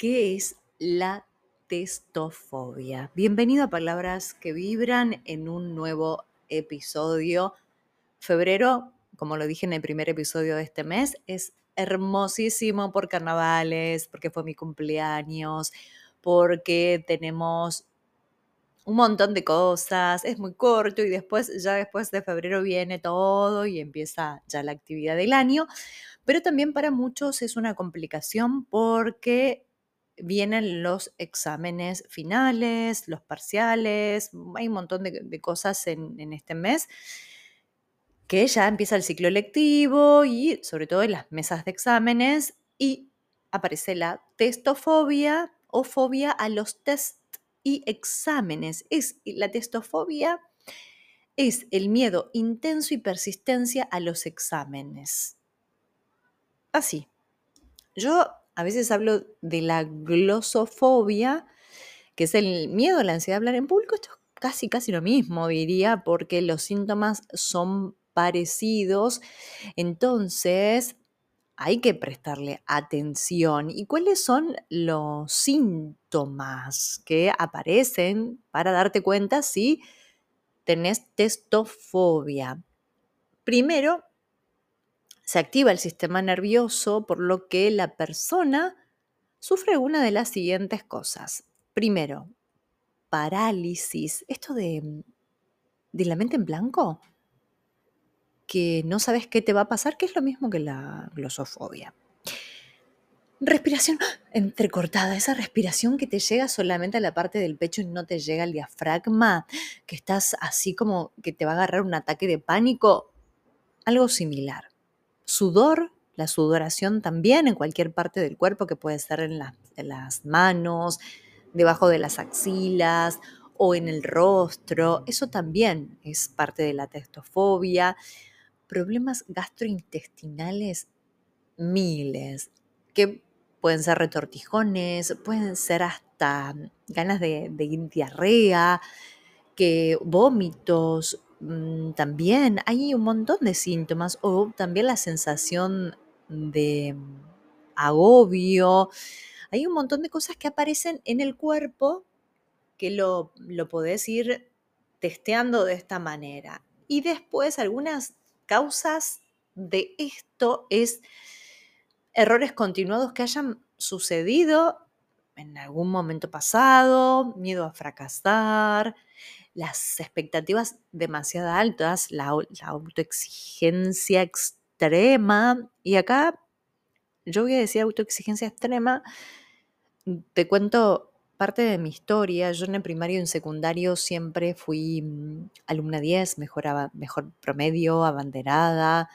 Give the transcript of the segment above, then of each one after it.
¿Qué es la testofobia? Bienvenido a Palabras que Vibran en un nuevo episodio. Febrero, como lo dije en el primer episodio de este mes, es hermosísimo por carnavales, porque fue mi cumpleaños, porque tenemos un montón de cosas, es muy corto y después, ya después de febrero viene todo y empieza ya la actividad del año, pero también para muchos es una complicación porque vienen los exámenes finales, los parciales, hay un montón de, cosas en, en, este mes que ya empieza el ciclo lectivo y sobre todo en las mesas de exámenes y aparece la testofobia o fobia a los test y exámenes. Es la testofobia es el miedo intenso y persistencia a los exámenes. Así. Yo a veces hablo de la glosofobia, que es el miedo la ansiedad de hablar en público. Esto es casi, casi lo mismo, diría, porque los síntomas son parecidos. Entonces, hay que prestarle atención. ¿Y cuáles son los síntomas que aparecen para darte cuenta si tenés testofobia? Primero, se activa el sistema nervioso, por lo que la persona sufre una de las siguientes cosas. Primero, parálisis. Esto de, de la mente en blanco, que no sabes qué te va a pasar, que es lo mismo que la glosofobia. Respiración entrecortada, esa respiración que te llega solamente a la parte del pecho y no te llega al diafragma, que estás así como que te va a agarrar un ataque de pánico, algo similar sudor, la sudoración también en cualquier parte del cuerpo, que puede ser en, las manos, debajo de las axilas o en el rostro, eso también es parte de la testofobia. Problemas gastrointestinales, miles, que pueden ser retortijones, pueden ser hasta ganas de, de diarrea, que vómitos, Mm, también hay un montón de síntomas o también la sensación de mm, agobio. Hay un montón de cosas que aparecen en el cuerpo que lo, lo podés ir testeando de esta manera. Y después algunas causas de esto es errores continuados que hayan sucedido en algún momento pasado, miedo a fracasar, las expectativas demasiado altas, la, autoexigencia extrema. Y acá yo voy a decir autoexigencia extrema. Te cuento parte de mi historia. Yo en el primario y en secundario siempre fui mm, alumna 10, mejor, mejor promedio, abanderada.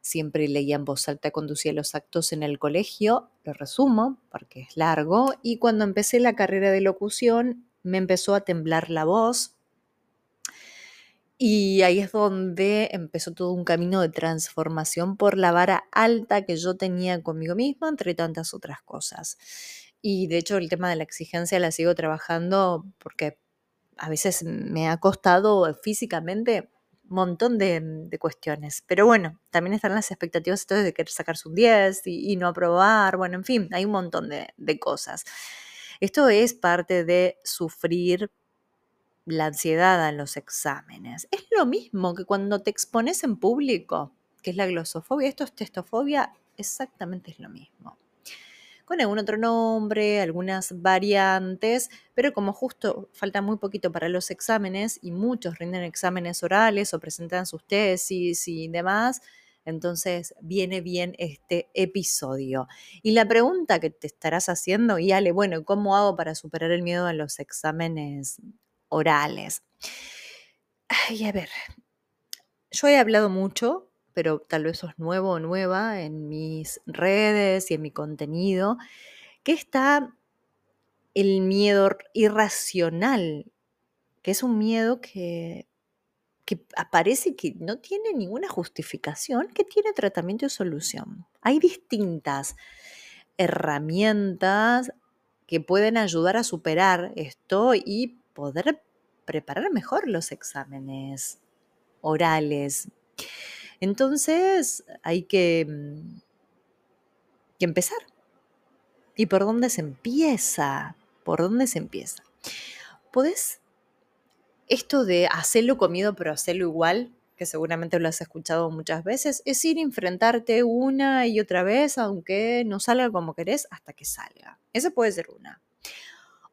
Siempre leía en voz alta, conducía los actos en el colegio. Lo resumo porque es largo. Y cuando empecé la carrera de locución, me empezó a temblar la voz y ahí es donde empezó todo un camino de transformación por la vara alta que yo tenía conmigo misma, entre tantas otras cosas. Y de hecho el tema de la exigencia la sigo trabajando porque a veces me ha costado físicamente un montón de, cuestiones. Pero bueno, también están las expectativas de querer sacarse un 10 y, no aprobar. Bueno, en fin, hay un montón de, de cosas. Esto es parte de sufrir la ansiedad a los exámenes. Es lo mismo que cuando te expones en público, que es la glosofobia. Esto es testofobia, exactamente es lo mismo. Con algún otro nombre, algunas variantes, pero como justo falta muy poquito para los exámenes y muchos rinden exámenes orales o presentan sus tesis y demás, entonces viene bien este episodio. Y la pregunta que te estarás haciendo, y Ale, bueno, ¿cómo hago para superar el miedo a los exámenes orales. Ay, a ver, yo he hablado mucho, pero tal vez sos nuevo o nueva en mis redes y en mi contenido, que está el miedo irracional, que es un miedo que, que aparece que no tiene ninguna justificación, que tiene tratamiento y solución. Hay distintas herramientas que pueden ayudar a superar esto y poder preparar mejor los exámenes orales. Entonces hay que, mm, que empezar. ¿Y por dónde se empieza? ¿Por dónde se empieza? ¿Podés esto de hacerlo con miedo pero hacerlo igual? que seguramente lo has escuchado muchas veces, es ir a enfrentarte una y otra vez, aunque no salga como querés, hasta que salga. Esa puede ser una.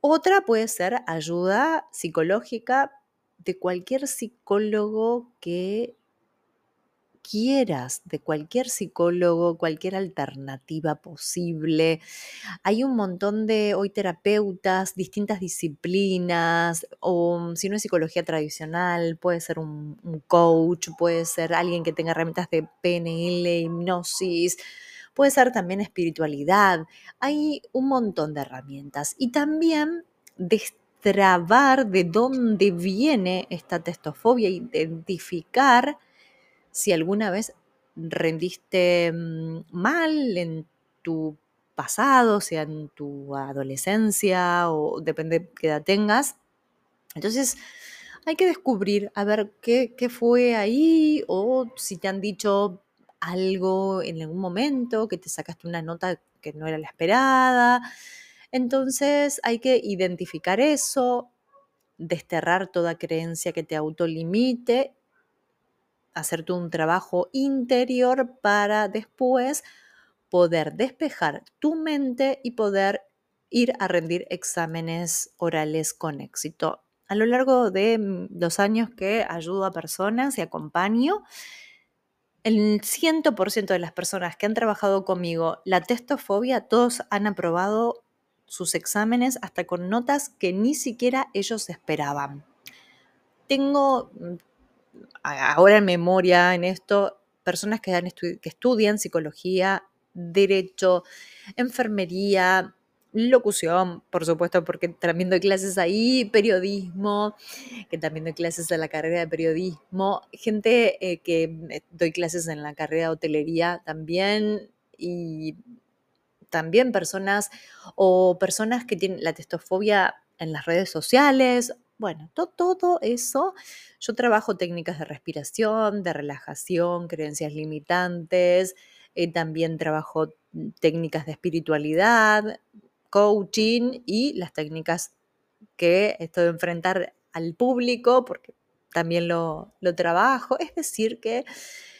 Otra puede ser ayuda psicológica de cualquier psicólogo que quieras, de cualquier psicólogo, cualquier alternativa posible. Hay un montón de hoy terapeutas, distintas disciplinas, o mm, si no es psicología tradicional, puede ser un, coach, puede ser alguien que tenga herramientas de PNL, hipnosis, puede ser también espiritualidad. Hay un montón de herramientas. Y también destrabar de dónde viene esta testofobia, identificar si alguna vez rendiste mm, mal en tu pasado, sea en tu adolescencia o depende de qué edad tengas. Entonces, hay que descubrir, a ver qué, qué, fue ahí o si te han dicho algo en algún momento, que te sacaste una nota que no era la esperada. Entonces hay que identificar eso, desterrar toda creencia que te autolimite hacerte un trabajo interior para después poder despejar tu mente y poder ir a rendir exámenes orales con éxito. A lo largo de mm, los años que ayudo a personas y acompaño, el 100% de las personas que han trabajado conmigo la testofobia, todos han aprobado sus exámenes hasta con notas que ni siquiera ellos esperaban. Tengo mm, ahora en memoria en esto, personas que, que estudian psicología, derecho, enfermería, locución, por supuesto, porque también doy clases ahí, periodismo, que también doy clases en la carrera de periodismo, gente eh, que doy clases en la carrera de hotelería también y también personas o personas que tienen la testofobia en las redes sociales. Bueno, todo eso, yo trabajo técnicas de respiración, de relajación, creencias limitantes, eh, también trabajo mm, técnicas de espiritualidad, coaching y las técnicas que estoy de enfrentar al público, porque también lo, trabajo. Es decir, que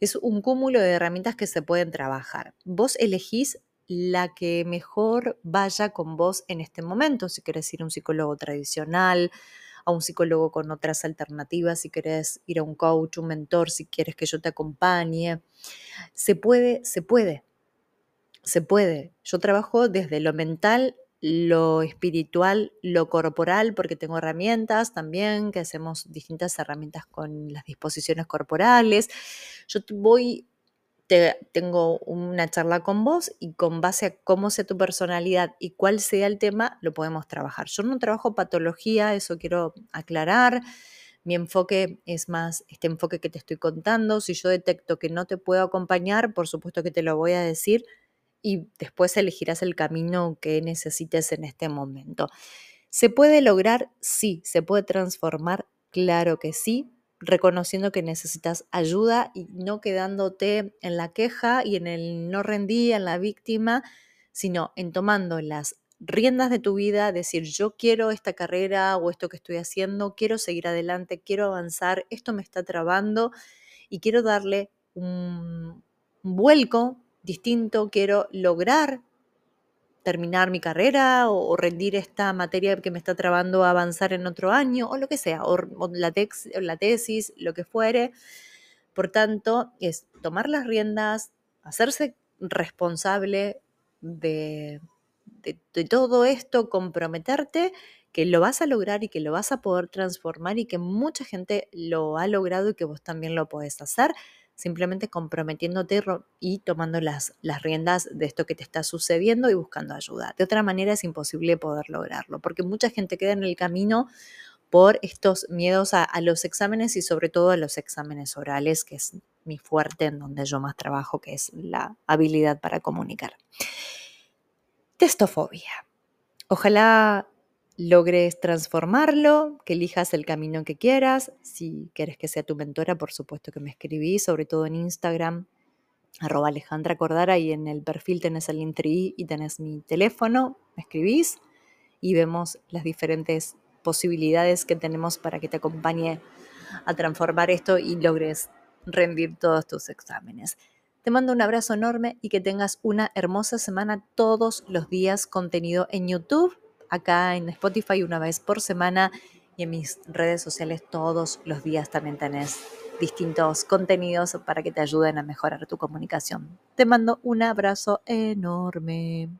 es un cúmulo de herramientas que se pueden trabajar. Vos elegís la que mejor vaya con vos en este momento, si querés ir a un psicólogo tradicional, a un psicólogo con otras alternativas, si quieres ir a un coach, un mentor, si quieres que yo te acompañe. Se puede, se puede, se puede. Yo trabajo desde lo mental, lo espiritual, lo corporal, porque tengo herramientas también, que hacemos distintas herramientas con las disposiciones corporales. Yo voy tengo una charla con vos y con base a cómo sea tu personalidad y cuál sea el tema, lo podemos trabajar. Yo no trabajo patología, eso quiero aclarar. Mi enfoque es más este enfoque que te estoy contando. Si yo detecto que no te puedo acompañar, por supuesto que te lo voy a decir y después elegirás el camino que necesites en este momento. ¿Se puede lograr? Sí. ¿Se puede transformar? Claro que sí reconociendo que necesitas ayuda y no quedándote en la queja y en el no rendí, en la víctima, sino en tomando las riendas de tu vida, decir yo quiero esta carrera o esto que estoy haciendo, quiero seguir adelante, quiero avanzar, esto me está trabando y quiero darle un, vuelco distinto, quiero lograr terminar mi carrera o, rendir esta materia que me está trabando a avanzar en otro año o lo que sea, o, la, la tesis, lo que fuere. Por tanto, es tomar las riendas, hacerse responsable de, de, todo esto, comprometerte que lo vas a lograr y que lo vas a poder transformar y que mucha gente lo ha logrado y que vos también lo podés hacer simplemente comprometiéndote y tomando las, las riendas de esto que te está sucediendo y buscando ayuda. De otra manera es imposible poder lograrlo, porque mucha gente queda en el camino por estos miedos a, los exámenes y sobre todo a los exámenes orales, que es mi fuerte en donde yo más trabajo, que es la habilidad para comunicar. Testofobia. Ojalá logres transformarlo, que elijas el camino que quieras. Si quieres que sea tu mentora, por supuesto que me escribís, sobre todo en Instagram. arroba Alejandra Cordara y en el perfil tenés el link y tenés mi teléfono, me escribís y vemos las diferentes posibilidades que tenemos para que te acompañe a transformar esto y logres rendir todos tus exámenes. Te mando un abrazo enorme y que tengas una hermosa semana todos los días contenido en YouTube, acá en Spotify una vez por semana y en mis redes sociales todos los días también tenés distintos contenidos para que te ayuden a mejorar tu comunicación. Te mando un abrazo enorme.